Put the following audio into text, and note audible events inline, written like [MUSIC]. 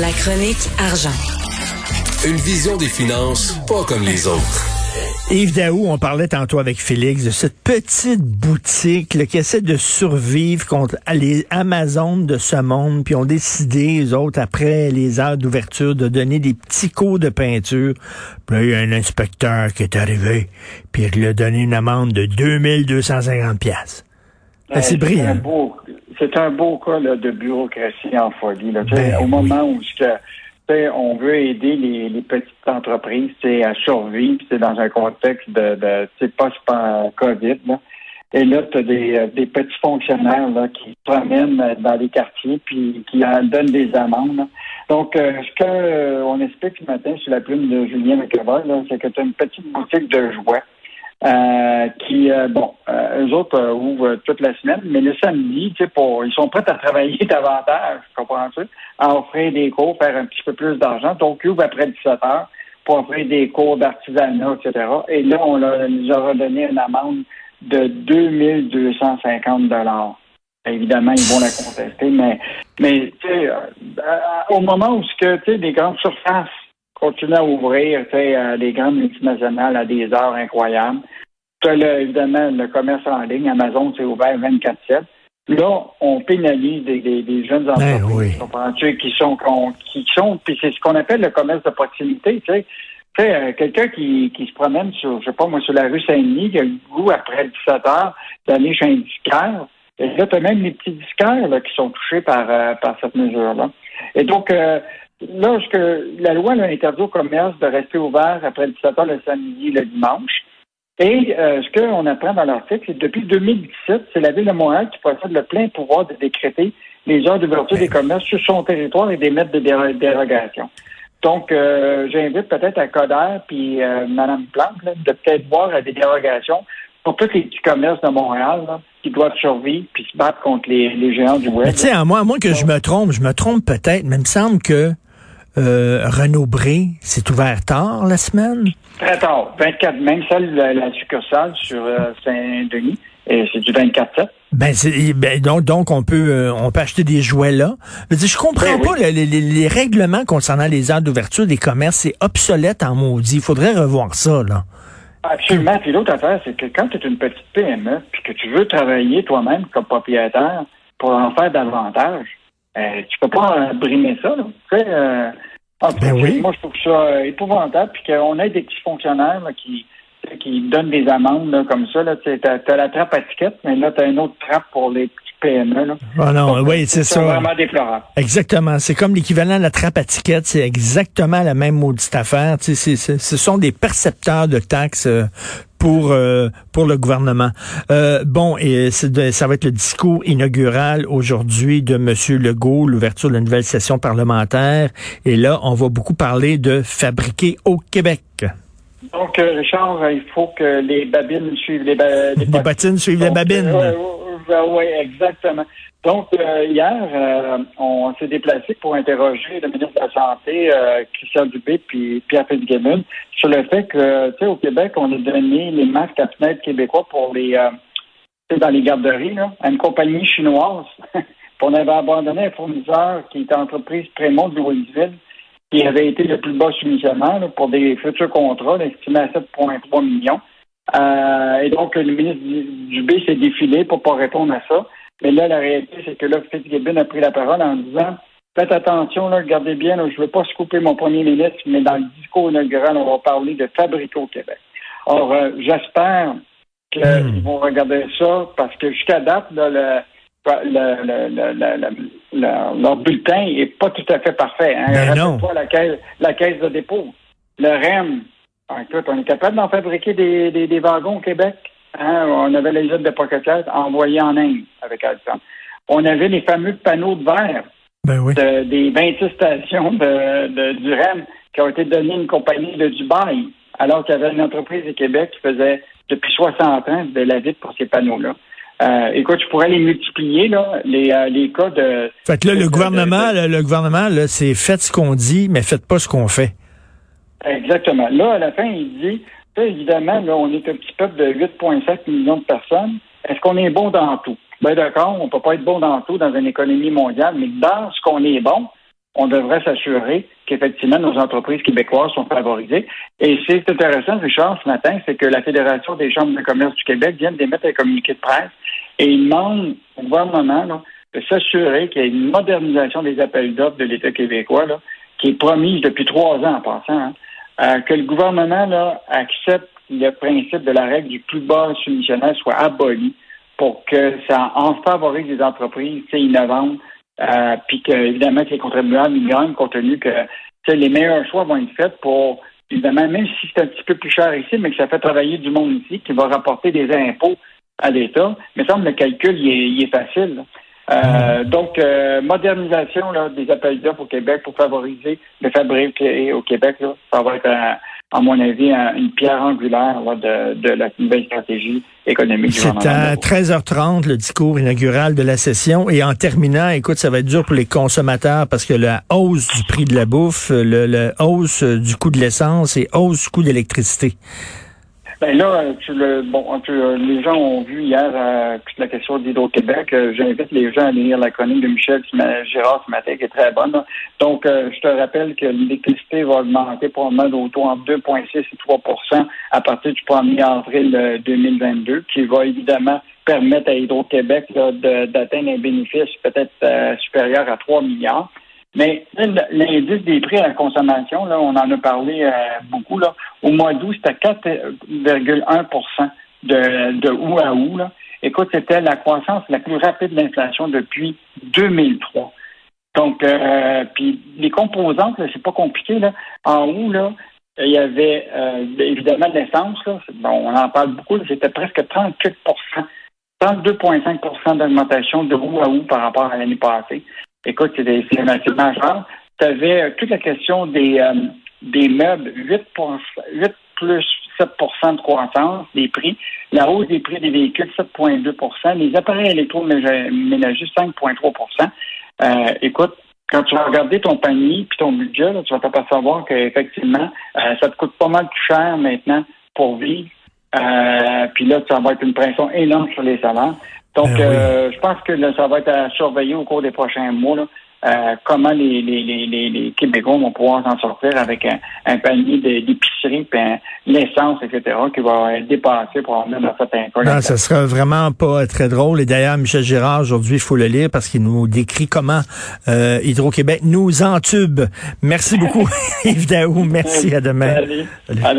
La chronique argent. Une vision des finances pas comme les autres. Yves Daou, on parlait tantôt avec Félix de cette petite boutique là, qui essaie de survivre contre les Amazones de ce monde, puis ont décidé, les autres, après les heures d'ouverture, de donner des petits cours de peinture. Puis là, il y a un inspecteur qui est arrivé, puis il a donné une amende de 2250 pièces. Ben, c'est brillant. C'est un beau cas là, de bureaucratie en folie. Là. Ben au oui. moment où on veut aider les, les petites entreprises à survivre, c'est dans un contexte de, de c'est pas COVID. Là. Et là, tu as des, euh, des petits fonctionnaires là, qui se promènent dans les quartiers puis qui en donnent des amendes. là. Donc, euh, ce qu'on explique ce matin sur la plume de Julien McEvoy, c'est que tu as une petite boutique de jouets euh, qui, euh, bon, euh, eux autres euh, ouvrent toute la semaine, mais le samedi, pour, ils sont prêts à travailler [LAUGHS] davantage, comprends-tu, à offrir des cours, faire un petit peu plus d'argent. Donc, ils ouvrent après 17 heures pour offrir des cours d'artisanat, etc. Et là, on leur, nous aura donné une amende de 2250 dollars. Évidemment, ils vont la contester, mais, mais euh, euh, au moment où ce que, des grandes surfaces continuent à ouvrir, tu sais, euh, les grandes multinationales à des heures incroyables. Tu as le- évidemment le commerce en ligne, Amazon, c'est ouvert 24-7. Là, on pénalise des, des- des jeunes entreprises, Ben oui. comprends-tu, qui sont, qui sont, puis c'est ce qu'on appelle le commerce de proximité, tu sais. Tu sais, euh, quelqu'un qui, qui se promène sur, je sais pas moi, sur la rue Saint-Denis, qui a le goût après 17 heures d'aller chez un disquaire. Et là, tu as même les petits disquaires là, qui sont touchés par, euh, par cette mesure-là. Et donc, euh, lorsque la loi interdit au commerce de rester ouvert après 17 heures le samedi, le dimanche, et euh, ce qu'on apprend dans l'article, c'est que depuis 2017, c'est la Ville de Montréal qui possède le plein pouvoir de décréter les heures d'ouverture des commerces sur son territoire et d'émettre des déro- dérogations. Donc, euh, j'invite peut-être à Coder puis euh, Mme Plante là, de peut-être voir à des dérogations pour tous les petits commerces de Montréal là, qui doivent survivre puis se battre contre les, géants du web. Tu sais, à moi, à moins que je me trompe, je me trompe peut-être, mais il me semble que euh, Renaud Bré, c'est ouvert tard la semaine? Très tard, 24, même celle, la, la succursale sur euh, Saint-Denis, et c'est du 24-7. Ben, c'est- ben, donc, donc on peut euh, on peut acheter des jouets là. Je, dire, je comprends Ben pas oui. le- les, les- les règlements concernant les heures d'ouverture des commerces, c'est obsolète en maudit. Il faudrait revoir ça là. Absolument. Puis l'autre affaire, c'est que quand tu es une petite PME, puis que tu veux travailler toi-même comme propriétaire pour en faire davantage, euh, tu peux pas euh, brimer ça. Là. Tu sais, euh, en Ben oui. Moi, je trouve ça euh, épouvantable, puis qu'on ait des petits fonctionnaires là, qui qui donnent des amendes là, comme ça. Tu as, la trappe à ticket, mais là, tu as une autre trappe pour les petits PME. Là. Ah non, Donc, oui, c'est c'est ça. vraiment déplorable. Exactement. C'est comme l'équivalent de la trappe à ticket. C'est exactement la même maudite affaire. Tu sais, c'est- c'est- ce sont des percepteurs de taxes pour euh, pour le gouvernement. Euh, bon, et de- ça va être le discours inaugural aujourd'hui de Monsieur Legault, l'ouverture de la nouvelle session parlementaire. Et là, on va beaucoup parler de fabriquer au Québec. Donc, euh, Richard, il faut que les babines suivent les, ba- les Les bottines suivent les babines. euh, oui, exactement. Donc, euh, hier, euh, on s'est déplacé pour interroger le ministre de la Santé, euh, Christian Dubé, puis Pierre Fitzgibbon, sur le fait que, tu sais, au Québec, on a donné les masques à fenêtre québécois pour les, dans les garderies, là, à une compagnie chinoise. [LAUGHS] On avait abandonné un fournisseur qui était entreprise Prémont de Louisville, qui avait été le plus bas soumissionnaire pour des futurs contrats, estimés à 7,3 millions. Euh, et donc, le ministre Du- Dubé s'est défilé pour pas répondre à ça. Mais là, la réalité, c'est que là, Fitzgibbon a pris la parole en disant Faites attention, là, regardez bien, là, je ne veux pas scouper mon premier ministre, mais dans le discours inaugural, on va parler de au Québec. Or, euh, j'espère qu'ils Hmm. vont regarder ça parce que jusqu'à date, là, le, le, le, le, le- le- le- leur bulletin n'est pas tout à fait parfait. Hein. Ben non. Rappelle-toi la caisse, la caisse de dépôt. Le REM, écoute, on est capable d'en fabriquer des, des, des wagons au Québec. Hein, on avait les aides de pocket envoyées en Inde avec Alstom. On avait les fameux panneaux de verre Ben oui. de- des 26 stations de, de- du REM qui ont été données à une compagnie de Dubaï, alors qu'il y avait une entreprise du Québec qui faisait depuis 60 ans de la vide pour ces panneaux-là. Euh, écoute, je pourrais les multiplier, là, les, euh, les cas de... Fait que là, de- le de- gouvernement, de- le, le gouvernement, là, c'est faites ce qu'on dit, mais faites pas ce qu'on fait. Exactement. Là, à la fin, il dit, évidemment, là, on est un petit peuple de 8,5 millions de personnes. Est-ce qu'on est bon dans tout? Ben d'accord, on peut pas être bon dans tout dans une économie mondiale, mais dans ce qu'on est bon, on devrait s'assurer qu'effectivement nos entreprises québécoises sont favorisées. Et c'est intéressant, Richard, ce matin, c'est que la Fédération des chambres de commerce du Québec vient d'émettre un communiqué de presse et il demande au gouvernement de s'assurer qu'il y ait une modernisation des appels d'offres de l'État québécois, qui est promise depuis trois ans en passant, hein, euh, que le gouvernement là, accepte le principe de la règle du plus bas soumissionnel soit aboli pour que ça en favorise les entreprises innovantes euh, puis que, évidemment, que les contribuables y gagnent, compte tenu que les meilleurs choix vont être faits pour, évidemment, même si c'est un petit peu plus cher ici, mais que ça fait travailler du monde ici, qui va rapporter des impôts à l'État. Mais semble le calcul, il est, facile. Euh, donc, euh, modernisation là, des appels d'offres au Québec pour favoriser le fabrique au Québec, là, ça va être un, à mon avis, une pierre angulaire de, la nouvelle stratégie économique. C'est à 13h30 le discours inaugural de la session. Et en terminant, écoute, ça va être dur pour les consommateurs parce que la hausse du prix de la bouffe, le, le hausse du coût de l'essence et hausse du coût d'électricité. Ben là, tu le, bon, les gens ont vu hier euh, la question d'Hydro-Québec. Euh, j'invite les gens à lire la chronique de Michel Girard ce matin, qui est très bonne. Donc, euh, je te rappelle que l'électricité va augmenter probablement d'auto entre 2,6 et 3 à partir du 1er avril 2022, qui va évidemment permettre à Hydro-Québec d'atteindre un bénéfice peut-être supérieur à 3 milliards. Mais l'indice des prix à la consommation, là, on en a parlé euh, beaucoup. Là. Au mois d'août, c'était 4,1% de, de août à août. Là. Écoute, c'était la croissance la plus rapide de l'inflation depuis 2003. Donc, euh, puis les composantes, c'est pas compliqué. Là. En août, là, il y avait euh, évidemment de l'essence. Bon, on en parle beaucoup. C'était presque 38% 32,5% d'augmentation de août à août par rapport à l'année passée. Écoute, c'est assez majeur. Tu avais euh, toute la question des, euh, des meubles, 8, 8 plus 7% de croissance des prix. La hausse des prix des véhicules, 7,2% Les appareils électroménagers, 5,3% euh, Écoute, quand tu vas regarder ton panier puis ton budget, tu vas t'apercevoir qu'effectivement, euh, ça te coûte pas mal plus cher maintenant pour vivre. Puis là, ça va être une pression énorme sur les salaires. Donc, ben euh, je pense que ça va être à surveiller au cours des prochains mois. Euh, comment les, les, les, les, Québécois vont pouvoir s'en sortir avec un, un panier d'épicerie, puis l'essence, etc., qui va être dépassé pour en venir à certains cas. Non, ça sera vraiment pas très drôle. Et d'ailleurs, Michel Girard, aujourd'hui, il faut le lire parce qu'il nous décrit comment euh, Hydro-Québec nous entube. Merci beaucoup, [LAUGHS] Yves Daou. Merci, à demain.